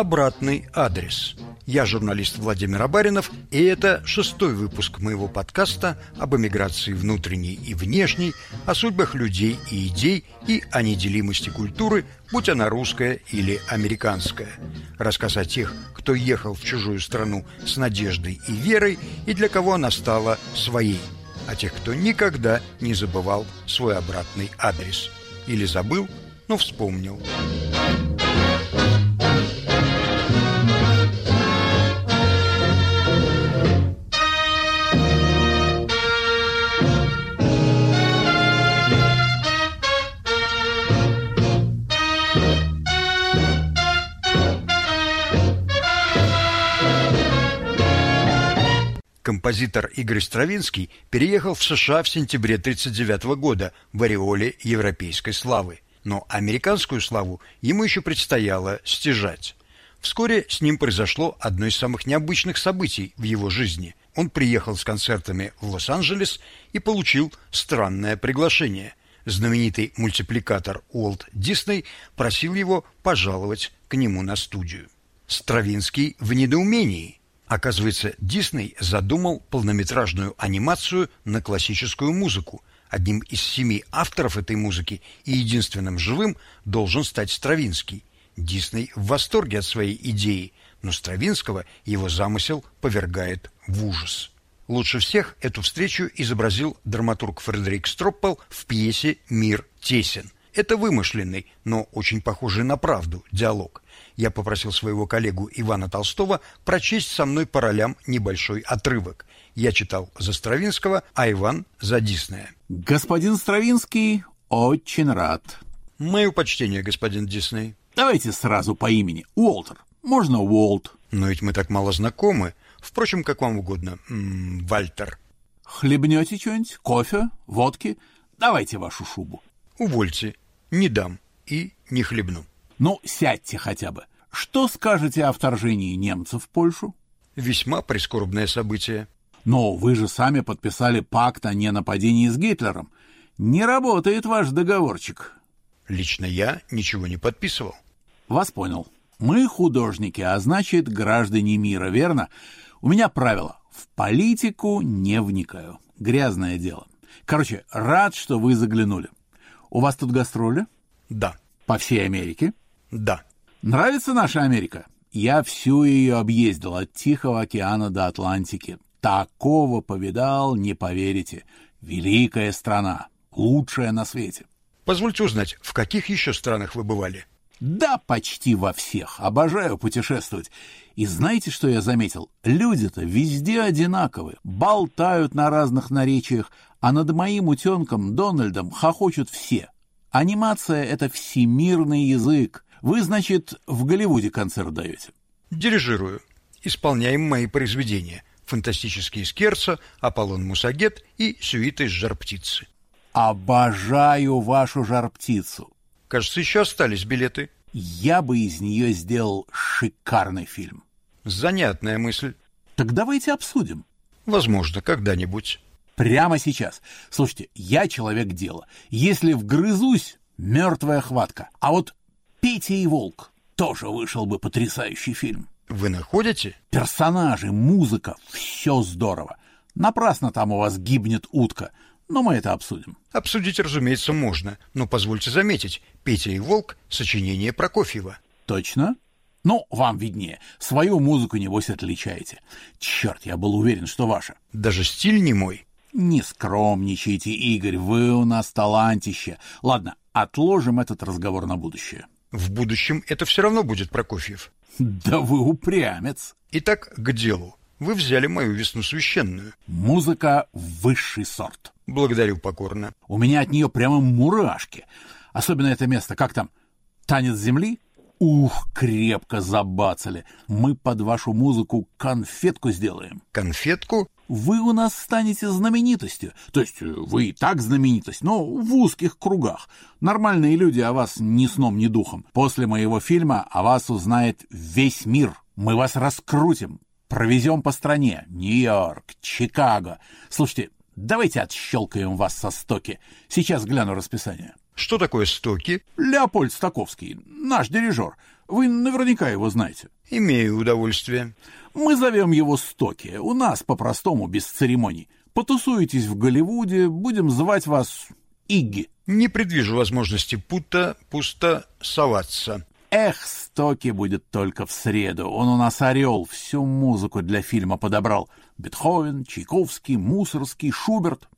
обратный адрес. Я журналист Владимир Абаринов, и это шестой выпуск моего подкаста об эмиграции внутренней и внешней, о судьбах людей и идей и о неделимости культуры, будь она русская или американская. Рассказ о тех, кто ехал в чужую страну с надеждой и верой, и для кого она стала своей. О тех, кто никогда не забывал свой обратный адрес. Или забыл, но вспомнил. Композитор Игорь Стравинский переехал в США в сентябре 1939 года в ореоле европейской славы. Но американскую славу ему еще предстояло стяжать. Вскоре с ним произошло одно из самых необычных событий в его жизни. Он приехал с концертами в Лос-Анджелес и получил странное приглашение. Знаменитый мультипликатор Уолт Дисней просил его пожаловать к нему на студию. Стравинский в недоумении – Оказывается, Дисней задумал полнометражную анимацию на классическую музыку. Одним из семи авторов этой музыки и единственным живым должен стать Стравинский. Дисней в восторге от своей идеи, но Стравинского его замысел повергает в ужас. Лучше всех эту встречу изобразил драматург Фредерик Строппел в пьесе «Мир тесен». Это вымышленный, но очень похожий на правду диалог я попросил своего коллегу Ивана Толстого прочесть со мной по ролям небольшой отрывок. Я читал за Стравинского, а Иван за Диснея. Господин Стравинский, очень рад. Мое почтение, господин Дисней. Давайте сразу по имени. Уолтер. Можно Уолт. Но ведь мы так мало знакомы. Впрочем, как вам угодно. М -м, Вальтер. Хлебнете что-нибудь? Кофе? Водки? Давайте вашу шубу. Увольте. Не дам. И не хлебну. Ну, сядьте хотя бы. Что скажете о вторжении немцев в Польшу? Весьма прискорбное событие. Но вы же сами подписали пакт о ненападении с Гитлером. Не работает ваш договорчик. Лично я ничего не подписывал. Вас понял. Мы художники, а значит, граждане мира, верно? У меня правило. В политику не вникаю. Грязное дело. Короче, рад, что вы заглянули. У вас тут гастроли? Да. По всей Америке? Да. Нравится наша Америка? Я всю ее объездил от Тихого океана до Атлантики. Такого повидал, не поверите. Великая страна, лучшая на свете. Позвольте узнать, в каких еще странах вы бывали? Да, почти во всех. Обожаю путешествовать. И знаете, что я заметил? Люди-то везде одинаковы, болтают на разных наречиях, а над моим утенком Дональдом хохочут все. Анимация — это всемирный язык. Вы, значит, в Голливуде концерт даете? Дирижирую. Исполняем мои произведения. Фантастические скерца, Аполлон Мусагет и сюиты из жар-птицы. Обожаю вашу жар-птицу. Кажется, еще остались билеты. Я бы из нее сделал шикарный фильм. Занятная мысль. Так давайте обсудим. Возможно, когда-нибудь. Прямо сейчас. Слушайте, я человек дела. Если вгрызусь, мертвая хватка. А вот Петя и Волк тоже вышел бы потрясающий фильм. Вы находите? Персонажи, музыка, все здорово. Напрасно там у вас гибнет утка, но мы это обсудим. Обсудить, разумеется, можно, но позвольте заметить, Петя и Волк — сочинение Прокофьева. Точно? Ну, вам виднее. Свою музыку, небось, отличаете. Черт, я был уверен, что ваша. Даже стиль не мой. Не скромничайте, Игорь, вы у нас талантище. Ладно, отложим этот разговор на будущее. В будущем это все равно будет Прокофьев. Да вы упрямец. Итак, к делу. Вы взяли мою весну священную. Музыка — высший сорт. Благодарю покорно. У меня от нее прямо мурашки. Особенно это место, как там, танец земли? Ух, крепко забацали. Мы под вашу музыку конфетку сделаем. Конфетку? вы у нас станете знаменитостью. То есть э, вы и так знаменитость, но в узких кругах. Нормальные люди о вас ни сном, ни духом. После моего фильма о вас узнает весь мир. Мы вас раскрутим, провезем по стране. Нью-Йорк, Чикаго. Слушайте, давайте отщелкаем вас со стоки. Сейчас гляну расписание. Что такое стоки? Леопольд Стаковский, наш дирижер. Вы наверняка его знаете. Имею удовольствие. Мы зовем его Стоки. У нас по-простому, без церемоний. Потусуетесь в Голливуде, будем звать вас Игги. Не предвижу возможности пута пусто соваться. Эх, Стоки будет только в среду. Он у нас орел, всю музыку для фильма подобрал. Бетховен, Чайковский, Мусорский, Шуберт.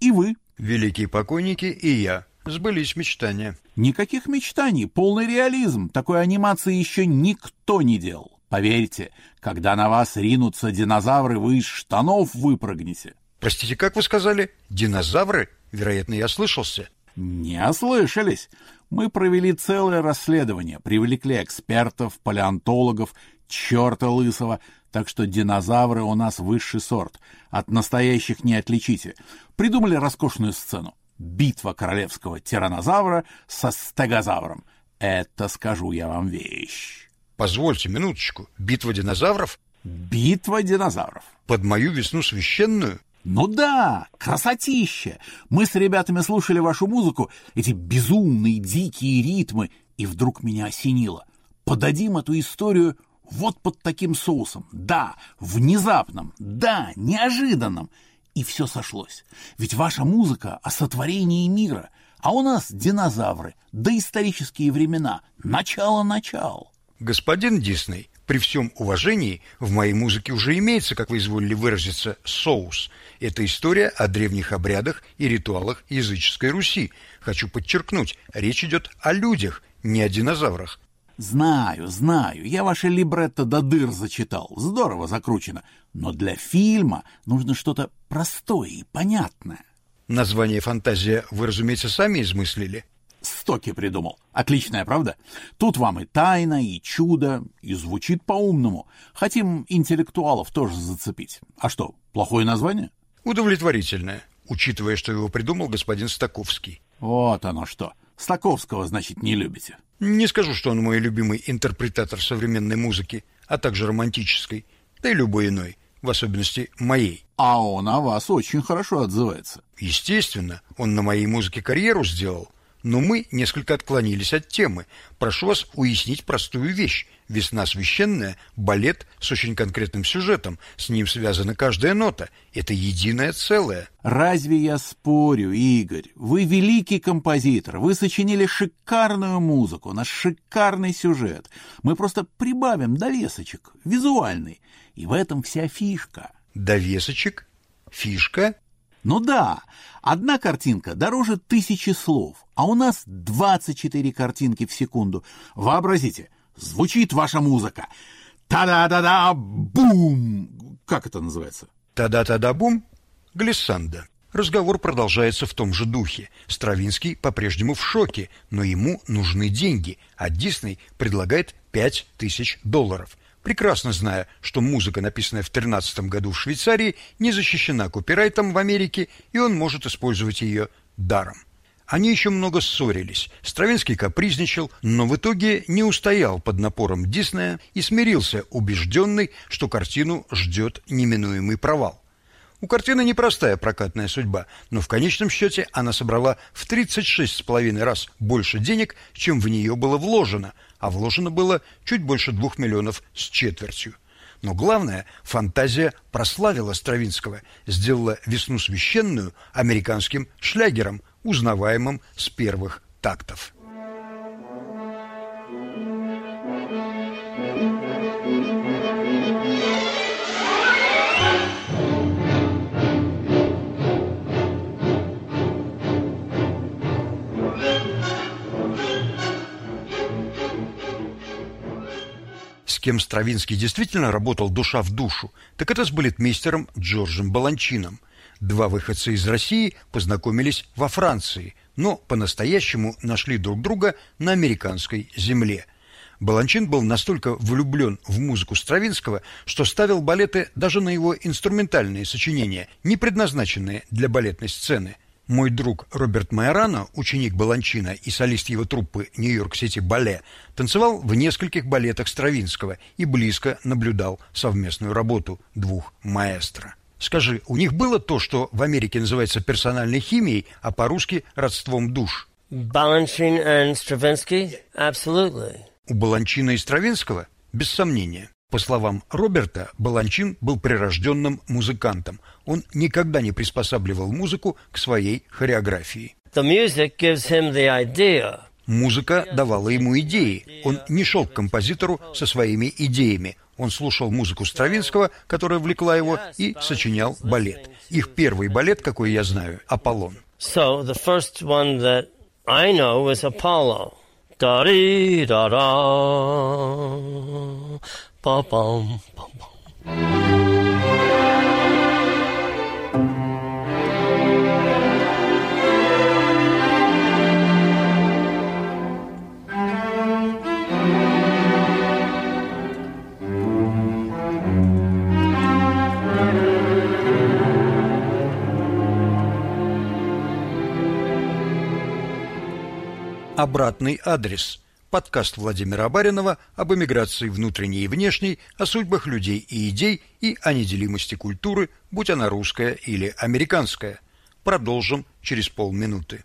И вы. Великие покойники и я. Сбылись мечтания. Никаких мечтаний, полный реализм. Такой анимации еще никто не делал. Поверьте, когда на вас ринутся динозавры, вы из штанов выпрыгнете. Простите, как вы сказали? Динозавры? Вероятно, я слышался. Не ослышались. Мы провели целое расследование, привлекли экспертов, палеонтологов, черта лысого, так что динозавры у нас высший сорт. От настоящих не отличите. Придумали роскошную сцену. Битва королевского тиранозавра со стегозавром. Это, скажу я вам, вещь. Позвольте минуточку. Битва динозавров? Битва динозавров. Под мою весну священную? Ну да, красотища! Мы с ребятами слушали вашу музыку, эти безумные дикие ритмы, и вдруг меня осенило. Подадим эту историю вот под таким соусом. Да, внезапным, да, неожиданным. И все сошлось. Ведь ваша музыка о сотворении мира, а у нас динозавры, доисторические времена, начало-начал. Господин Дисней, при всем уважении, в моей музыке уже имеется, как вы изволили выразиться, соус. Это история о древних обрядах и ритуалах языческой Руси. Хочу подчеркнуть, речь идет о людях, не о динозаврах. Знаю, знаю, я ваше либретто до дыр зачитал, здорово закручено, но для фильма нужно что-то простое и понятное. Название «Фантазия» вы, разумеется, сами измыслили? Стоки придумал. Отличная, правда? Тут вам и тайна, и чудо, и звучит по-умному. Хотим интеллектуалов тоже зацепить. А что, плохое название? Удовлетворительное, учитывая, что его придумал господин Стаковский. Вот оно что. Стаковского, значит, не любите. Не скажу, что он мой любимый интерпретатор современной музыки, а также романтической, да и любой иной, в особенности моей. А он о вас очень хорошо отзывается. Естественно, он на моей музыке карьеру сделал, но мы несколько отклонились от темы. Прошу вас уяснить простую вещь. «Весна священная» — балет с очень конкретным сюжетом. С ним связана каждая нота. Это единое целое. Разве я спорю, Игорь? Вы великий композитор. Вы сочинили шикарную музыку, наш шикарный сюжет. Мы просто прибавим довесочек, визуальный. И в этом вся фишка. Довесочек? Фишка? Ну да, одна картинка дороже тысячи слов, а у нас 24 картинки в секунду. Вообразите, звучит ваша музыка. Та-да-да-да, бум! Как это называется? Та-да-та-да-бум? Глиссанда. Разговор продолжается в том же духе. Стравинский по-прежнему в шоке, но ему нужны деньги, а Дисней предлагает 5000 долларов – прекрасно зная, что музыка, написанная в 13 году в Швейцарии, не защищена копирайтом в Америке, и он может использовать ее даром. Они еще много ссорились. Стравинский капризничал, но в итоге не устоял под напором Диснея и смирился, убежденный, что картину ждет неминуемый провал. У картины непростая прокатная судьба, но в конечном счете она собрала в 36,5 раз больше денег, чем в нее было вложено, а вложено было чуть больше двух миллионов с четвертью. Но главное, фантазия прославила Стравинского, сделала «Весну священную» американским шлягером, узнаваемым с первых тактов. С кем Стравинский действительно работал душа в душу, так это с балетмейстером Джорджем Баланчином. Два выходца из России познакомились во Франции, но по-настоящему нашли друг друга на американской земле. Баланчин был настолько влюблен в музыку Стравинского, что ставил балеты даже на его инструментальные сочинения, не предназначенные для балетной сцены – мой друг Роберт Майорано, ученик Баланчина и солист его труппы Нью-Йорк-Сити Бале, танцевал в нескольких балетах Стравинского и близко наблюдал совместную работу двух маэстро. Скажи, у них было то, что в Америке называется персональной химией, а по-русски родством душ? Balanchine and Stravinsky? Absolutely. У Баланчина и Стравинского без сомнения. По словам Роберта, Баланчин был прирожденным музыкантом. Он никогда не приспосабливал музыку к своей хореографии. Музыка давала ему идеи. Он не шел к композитору со своими идеями. Он слушал музыку Стравинского, которая влекла его, и сочинял балет. Их первый балет, какой я знаю, «Аполлон». So the first one that I know was Apollo. Da-dee-da-da, ba-bum. Обратный адрес. Подкаст Владимира Абаринова об эмиграции внутренней и внешней, о судьбах людей и идей и о неделимости культуры, будь она русская или американская. Продолжим через полминуты.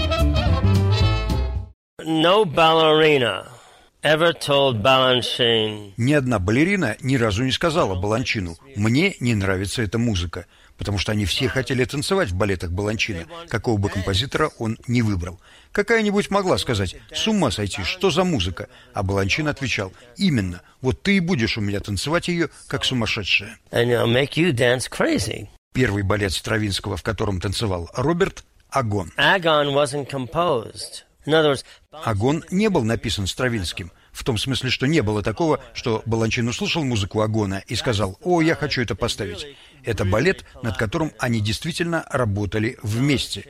No ballerina ever told Balanchine, Ни одна балерина ни разу не сказала Баланчину «Мне не нравится эта музыка», потому что они все хотели танцевать в балетах Баланчина, какого бы композитора он не выбрал. Какая-нибудь могла сказать «С ума сойти, что за музыка?» А Баланчин отвечал «Именно, вот ты и будешь у меня танцевать ее, как сумасшедшая». and it'll make you dance crazy. Первый балет Стравинского, в котором танцевал Роберт – «Агон». Agon wasn't composed. Агон не был написан Стравинским. В том смысле, что не было такого, что Баланчин услышал музыку Агона и сказал «О, я хочу это поставить». Это балет, над которым они действительно работали вместе.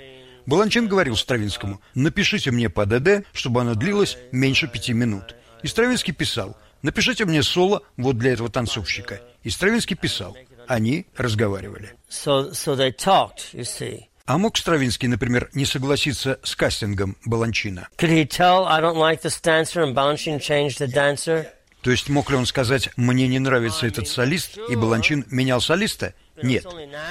Баланчин говорил Стравинскому «Напишите мне по ДД, чтобы оно длилось меньше пяти минут». И Стравинский писал «Напишите мне соло вот для этого танцовщика». И Стравинский писал. Они разговаривали. so so they talked. You see. А мог Стравинский, например, не согласиться с кастингом Баланчина? То есть мог ли он сказать «мне не нравится этот солист» и Баланчин менял солиста? Нет.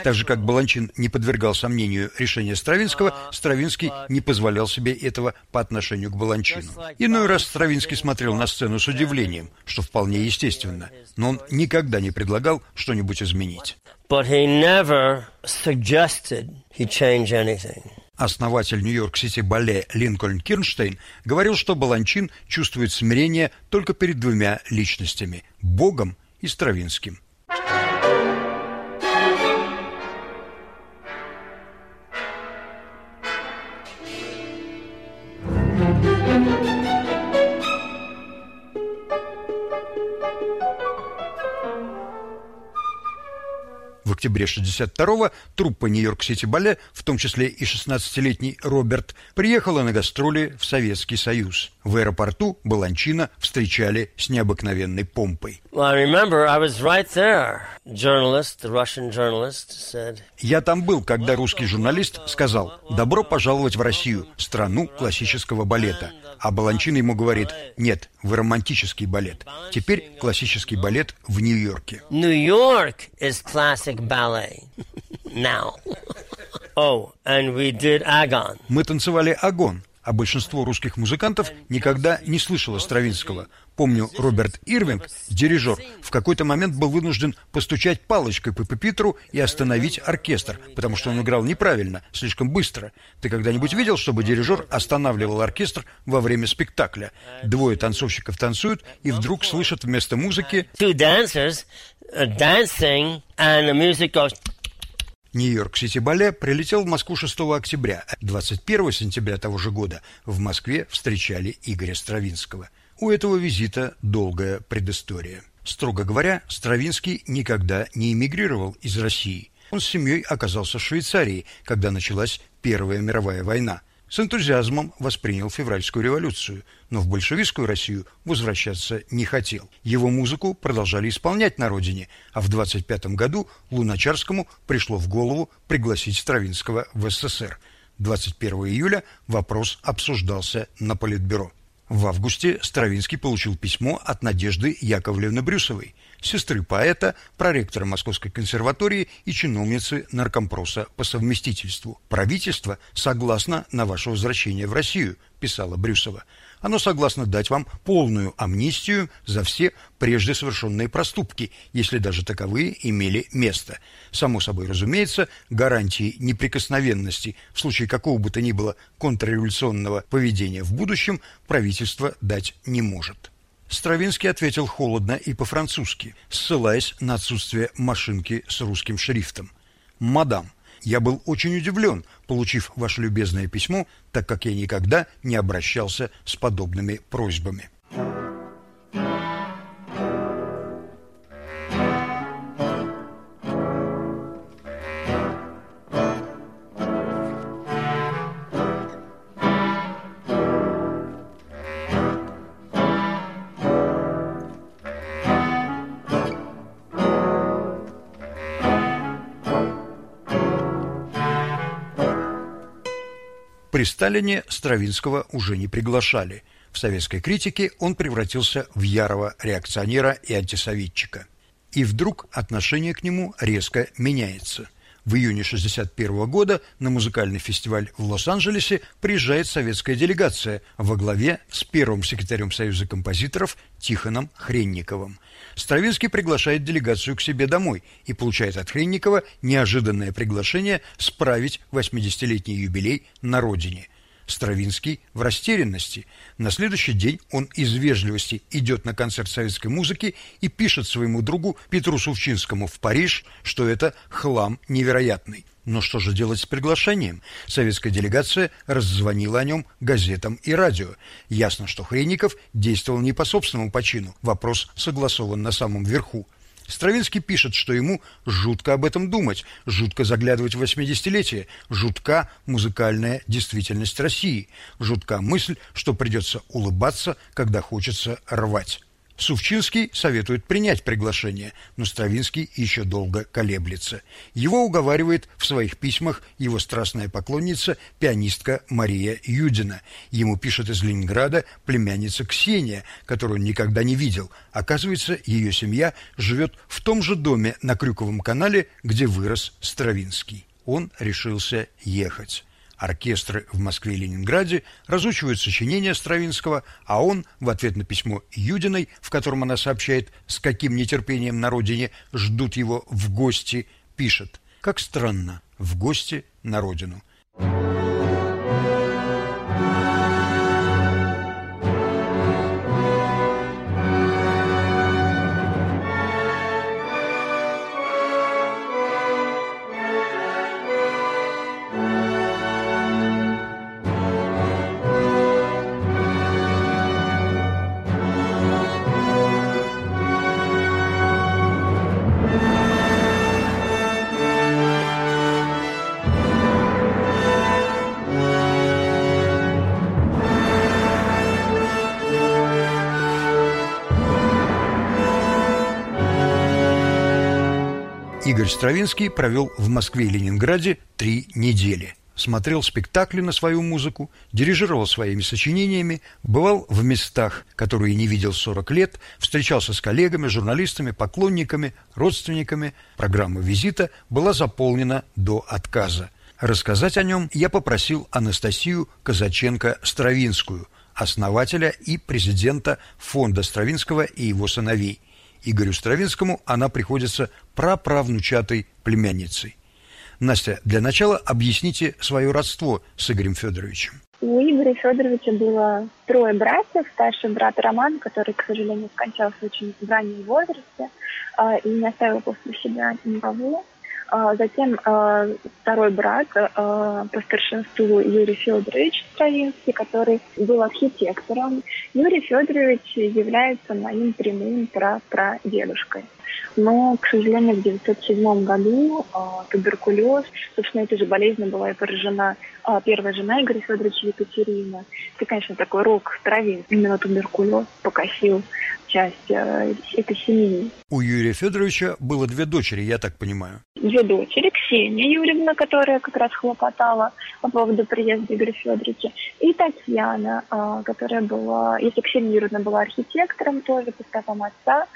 Так же, как Баланчин не подвергал сомнению решение Стравинского, Стравинский не позволял себе этого по отношению к Баланчину. Иной раз Стравинский смотрел на сцену с удивлением, что вполне естественно, но он никогда не предлагал что-нибудь изменить. Основатель Нью-Йорк-Сити бале Линкольн Кирнштейн говорил, что Баланчин чувствует смирение только перед двумя личностями – Богом и Стравинским. Октябре 62-го труппа Нью-Йорк-Сити Бале, в том числе и 16-летний Роберт, приехала на гастроли в Советский Союз. В аэропорту Баланчина встречали с необыкновенной помпой. Я там был, когда русский журналист сказал «Добро пожаловать в Россию, страну классического балета». А Баланчин ему говорит «Нет, вы романтический балет. Теперь классический балет в Нью-Йорке». York is classic ballet now. oh, and we did Agon. Мы танцевали «Агон», а большинство русских музыкантов никогда не слышало Стравинского. Помню, Роберт Ирвинг, дирижер, в какой-то момент был вынужден постучать палочкой по пепитру и остановить оркестр, потому что он играл неправильно, слишком быстро. Ты когда-нибудь видел, чтобы дирижер останавливал оркестр во время спектакля? Двое танцовщиков танцуют и вдруг слышат вместо музыки Two dancers uh, dancing, and the music goes. Нью-Йорк-Сити Бале прилетел в Москву 6 октября. 21 сентября того же года в Москве встречали Игоря Стравинского. У этого визита долгая предыстория. Строго говоря, Стравинский никогда не эмигрировал из России. Он с семьей оказался в Швейцарии, когда началась Первая мировая война. С энтузиазмом воспринял февральскую революцию, но в большевистскую Россию возвращаться не хотел. Его музыку продолжали исполнять на родине, а в 25 году Луначарскому пришло в голову пригласить Стравинского в СССР. 21 июля вопрос обсуждался на Политбюро. В августе Стравинский получил письмо от Надежды Яковлевны Брюсовой – сестры поэта, проректора Московской консерватории и чиновницы наркомпроса по совместительству. «Правительство согласно на ваше возвращение в Россию», – писала Брюсова. Оно согласно дать вам полную амнистию за все прежде совершенные проступки, если даже таковые имели место. Само собой разумеется, гарантии неприкосновенности в случае какого бы то ни было контрреволюционного поведения в будущем правительство дать не может. Стравинский ответил холодно и по-французски, ссылаясь на отсутствие машинки с русским шрифтом. «Мадам, я был очень удивлен, получив ваше любезное письмо, так как я никогда не обращался с подобными просьбами». При Сталине Стравинского уже не приглашали. В советской критике он превратился в ярого реакционера и антисоветчика. И вдруг отношение к нему резко меняется. В июне 1961 года на музыкальный фестиваль в Лос-Анджелесе приезжает советская делегация во главе с первым секретарем Союза композиторов Тихоном Хренниковым – Стравинский приглашает делегацию к себе домой и получает от Хренникова неожиданное приглашение справить 80-летний юбилей на родине. Стравинский в растерянности. На следующий день он из вежливости идет на концерт советской музыки и пишет своему другу Петру Сувчинскому в Париж, что это хлам невероятный. Но что же делать с приглашением? Советская делегация раззвонила о нем газетам и радио. Ясно, что Хренников действовал не по собственному почину. Вопрос согласован на самом верху. Стравинский пишет, что ему жутко об этом думать, жутко заглядывать в 80-летие, жутка музыкальная действительность России, жутка мысль, что придется улыбаться, когда хочется рвать. Сувчинский советует принять приглашение, но Стравинский еще долго колеблется. Его уговаривает в своих письмах его страстная поклонница, пианистка Мария Юдина. Ему пишет из Ленинграда племянница Ксения, которую он никогда не видел. Оказывается, ее семья живет в том же доме на Крюковом канале, где вырос Стравинский. Он решился ехать. Оркестры в Москве и Ленинграде разучивают сочинения Стравинского, а он в ответ на письмо Юдиной, в котором она сообщает, с каким нетерпением на родине ждут его в гости, пишет: "Как странно, в гости на родину". Игорь Стравинский провел в Москве и Ленинграде три недели. Смотрел спектакли на свою музыку, дирижировал своими сочинениями, бывал в местах, которые не видел 40 лет, встречался с коллегами, журналистами, поклонниками, родственниками. Программа визита была заполнена до отказа. Рассказать о нем я попросил Анастасию Казаченко-Стравинскую, основателя и президента фонда Стравинского и его сыновей – Игорю Стравинскому она приходится праправнучатой племянницей. Настя, для начала объясните свое родство с Игорем Федоровичем. У Игоря Федоровича было трое братьев. Старший брат Роман, который, к сожалению, скончался очень в раннем возрасте э, и не оставил после себя никого. А затем э, второй брат э, по старшинству Юрий Федорович Стравинский, который был архитектором. Юрий Федорович является моим прямым прадедушкой. Но, к сожалению, в 1907 году э, туберкулез, собственно, этой же болезнью была и поражена э, первая жена Игоря Федоровича Екатерина. Это, конечно, такой рок травин. Именно туберкулез покосил часть э, этой семьи. У Юрия Федоровича было две дочери, я так понимаю. Две дочери. Ксения Юрьевна, которая как раз хлопотала по поводу приезда Игоря Федоровича, и Татьяна, э, которая была, если Ксения Юрьевна была архитектором тоже по стопам отца,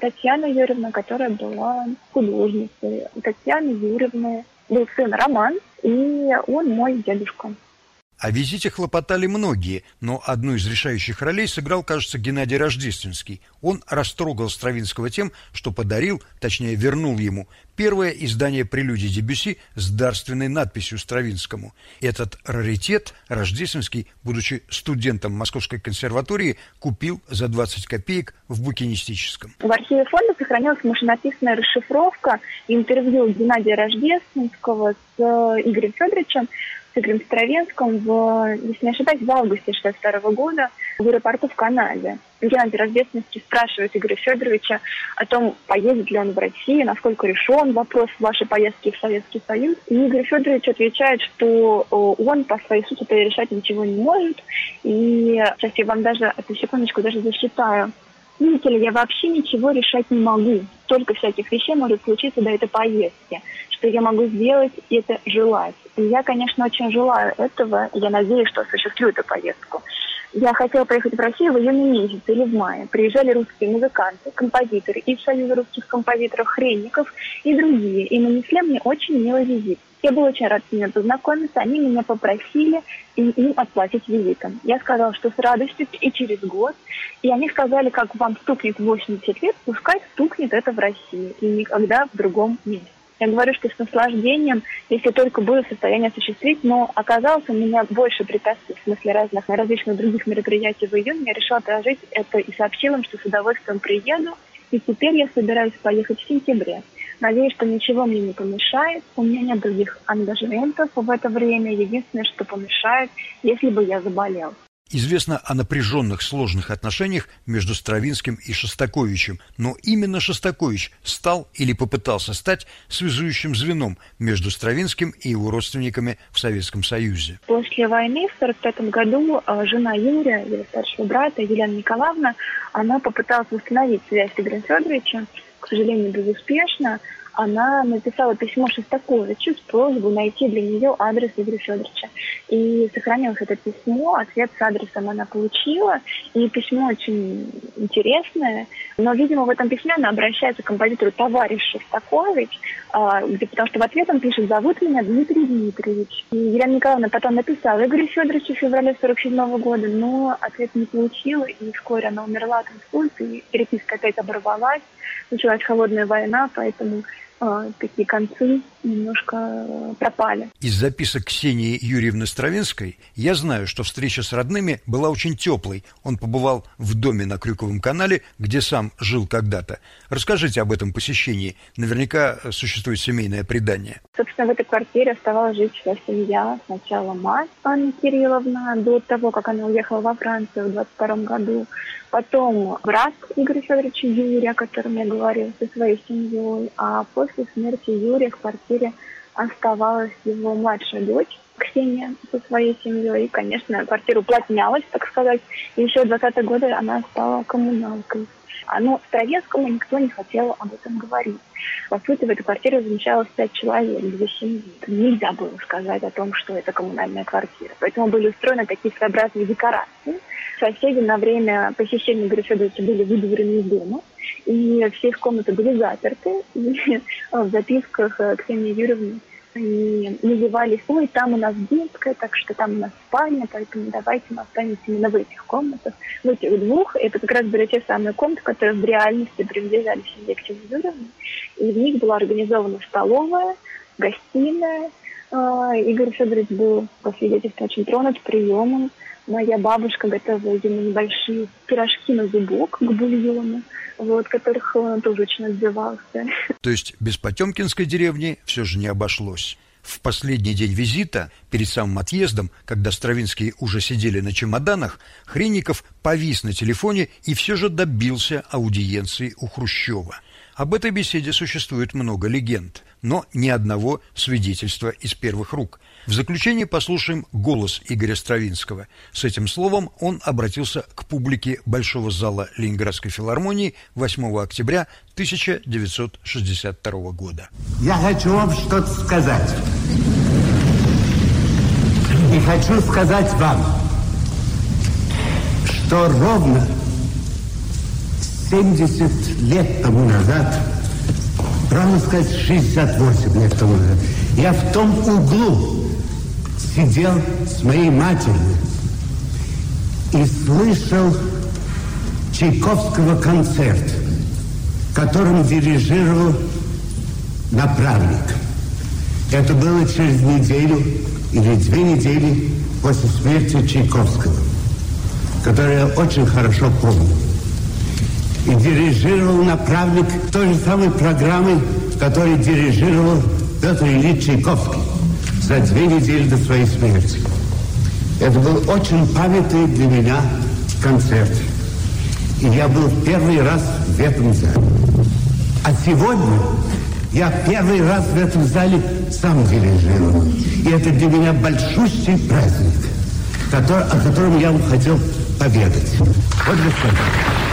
Татьяна Юрьевна, которая была художницей. У Татьяны Юрьевны был сын Роман, и он мой дедушка. О визите хлопотали многие, но одну из решающих ролей сыграл, кажется, Геннадий Рождественский. Он растрогал Стравинского тем, что подарил, точнее вернул ему, первое издание прелюдии Дебюси с дарственной надписью Стравинскому. Этот раритет Рождественский, будучи студентом Московской консерватории, купил за 20 копеек в букинистическом. В архиве фонда сохранилась машинописная расшифровка интервью Геннадия Рождественского с э, Игорем Федоровичем, с Игорем Стравенском, в, если не ошибаюсь, в августе 1962 года в аэропорту в Канаде. Геннадий Рождественский спрашивает Игоря Федоровича о том, поедет ли он в Россию, насколько решен вопрос вашей поездки в Советский Союз. И Игорь Федорович отвечает, что он по своей сути решать ничего не может. И сейчас я вам даже, эту секундочку даже засчитаю. Видите ли, я вообще ничего решать не могу. Столько всяких вещей может случиться до этой поездки, что я могу сделать это желать. И я, конечно, очень желаю этого, я надеюсь, что осуществлю эту поездку. Я хотела поехать в Россию в июне месяце или в мае. Приезжали русские музыканты, композиторы из Союза русских композиторов, Хренников и другие. И нанесли мне очень милый визит. Я была очень рада с ними познакомиться. Они меня попросили им отплатить визитом. Я сказала, что с радостью и через год. И они сказали, как вам стукнет 80 лет, пускай стукнет это в России и никогда в другом месте. Я говорю, что с наслаждением, если только было состояние осуществить, но оказалось, у меня больше препятствий, в смысле разных, различных других мероприятий в июне. Я решила отложить это и сообщила им, что с удовольствием приеду. И теперь я собираюсь поехать в сентябре. Надеюсь, что ничего мне не помешает. У меня нет других ангажементов в это время. Единственное, что помешает, если бы я заболел. Известно о напряженных сложных отношениях между Стравинским и Шостаковичем, но именно Шостакович стал или попытался стать связующим звеном между Стравинским и его родственниками в Советском Союзе. После войны в 1945 году а, жена Юрия, его старшего брата, Елена Николаевна, она попыталась восстановить связь с Игорем Федоровичем, к сожалению, безуспешно она написала письмо Шостаковичу с просьбой найти для нее адрес Игоря Федоровича. И сохранилось это письмо, ответ с адресом она получила, и письмо очень интересное, но, видимо, в этом письме она обращается к композитору товарищ Шостакович, а, где, потому что в ответ он пишет «Зовут меня Дмитрий Дмитриевич». И Елена Николаевна потом написала Игорю Федоровичу в феврале 47 года, но ответ не получила, и вскоре она умерла от инсульта, и переписка опять оборвалась, началась холодная война, поэтому такие концы немножко э, пропали. Из записок Ксении Юрьевны Стравинской я знаю, что встреча с родными была очень теплой. Он побывал в доме на Крюковом канале, где сам жил когда-то. Расскажите об этом посещении. Наверняка существует семейное предание. Собственно, в этой квартире оставалась жить вся семья. Сначала мать Анна Кирилловна, до того, как она уехала во Францию в 22 году. Потом брат Игоря Федоровича Юрия, о котором я говорила, со своей семьей. А после смерти Юрия в квартире оставалась его младшая дочь, Ксения со своей семьей. И, конечно, квартира уплотнялась, так сказать. И еще в 20-е годы она стала коммуналкой. А, но Стравецкому никто не хотел об этом говорить. По сути, в этой квартире замещалось пять человек, две семьи. Нельзя было сказать о том, что это коммунальная квартира. Поэтому были устроены такие своеобразные декорации, Соседи на время посещения Игоря Федоровича были выдворены из дома, и все их комнаты были заперты. И в записках э, Ксении Юрьевны они назывались, ой, там у нас детская, так что там у нас спальня, поэтому давайте мы останемся именно в этих комнатах. В этих двух, это как раз были те самые комнаты, которые в реальности принадлежали семье Ксении. И в них была организована столовая, гостиная. А, Игорь Федорович был, по свидетельству, очень тронут приемом моя бабушка готовила ему небольшие пирожки на зубок к бульону, вот, которых он тоже очень отзывался. То есть без Потемкинской деревни все же не обошлось. В последний день визита, перед самым отъездом, когда Стравинские уже сидели на чемоданах, Хренников повис на телефоне и все же добился аудиенции у Хрущева. Об этой беседе существует много легенд, но ни одного свидетельства из первых рук. В заключение послушаем голос Игоря Стравинского. С этим словом он обратился к публике Большого зала Ленинградской филармонии 8 октября 1962 года. Я хочу вам что-то сказать. И хочу сказать вам, что ровно 70 лет тому назад, правильно сказать, 68 лет тому назад, я в том углу сидел с моей матерью и слышал Чайковского концерт, которым дирижировал направник. Это было через неделю или две недели после смерти Чайковского, который я очень хорошо помню дирижировал направник той же самой программы, которой дирижировал Петр Ильич Чайковский за две недели до своей смерти. Это был очень памятный для меня концерт. И я был первый раз в этом зале. А сегодня я первый раз в этом зале сам дирижировал. И это для меня большущий праздник, который, о котором я вам хотел поведать. Вот, господин.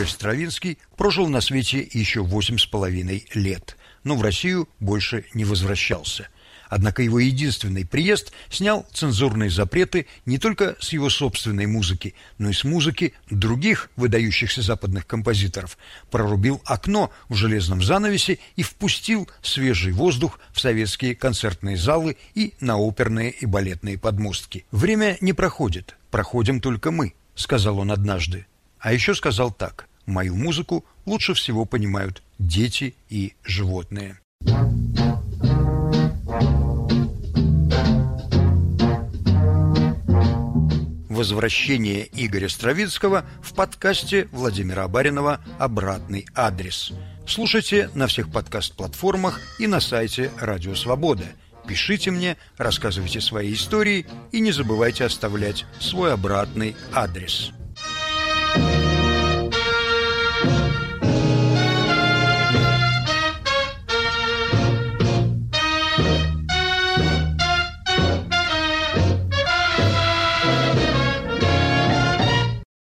Игорь Стравинский прожил на свете еще восемь с половиной лет, но в Россию больше не возвращался. Однако его единственный приезд снял цензурные запреты не только с его собственной музыки, но и с музыки других выдающихся западных композиторов, прорубил окно в железном занавесе и впустил свежий воздух в советские концертные залы и на оперные и балетные подмостки. «Время не проходит, проходим только мы», — сказал он однажды. А еще сказал так. Мою музыку лучше всего понимают дети и животные. Возвращение Игоря Стравицкого в подкасте Владимира Абаринова «Обратный адрес». Слушайте на всех подкаст-платформах и на сайте Радио Свобода. Пишите мне, рассказывайте свои истории и не забывайте оставлять свой обратный адрес.